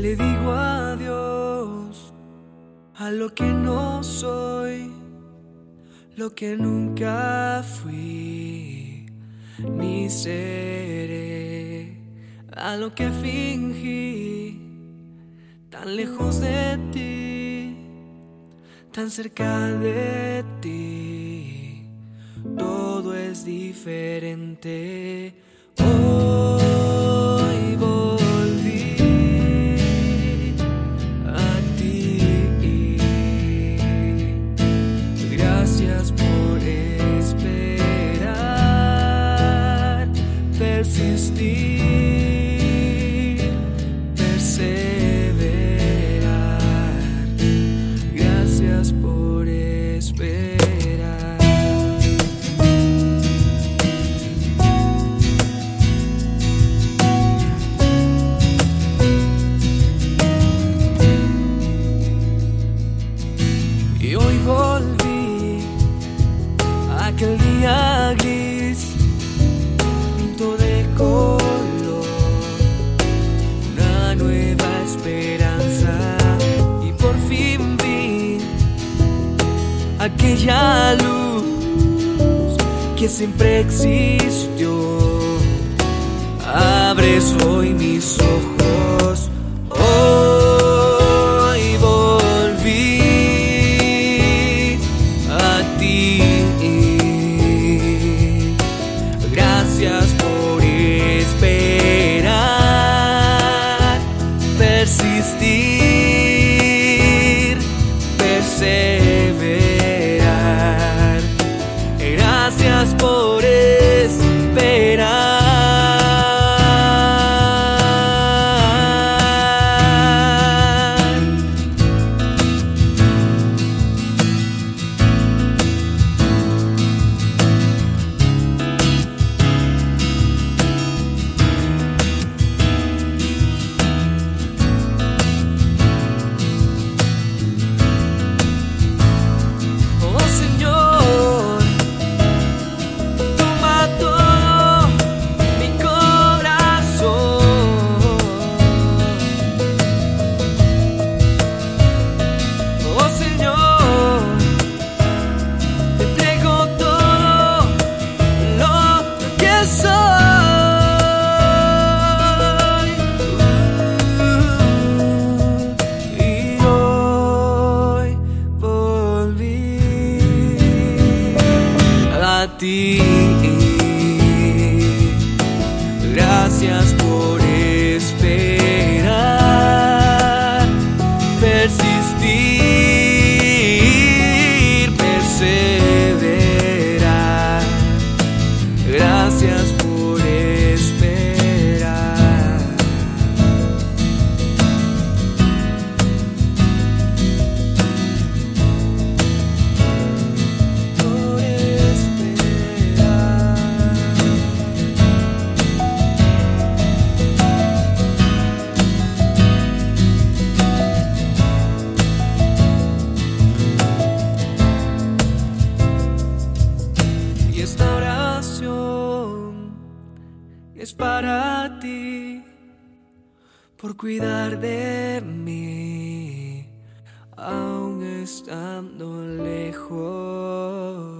le digo adiós a lo que no soy, lo que nunca fui, ni seré, a lo que fingí, tan lejos de ti, tan cerca de ti, todo es diferente. Oh, aquel día gris, pinto de color, una nueva esperanza. Y por fin vi aquella luz que siempre existió. Abres hoy mis ojos. Por Gracias por esperar, es para ti, por cuidar de mí, aún estando lejos.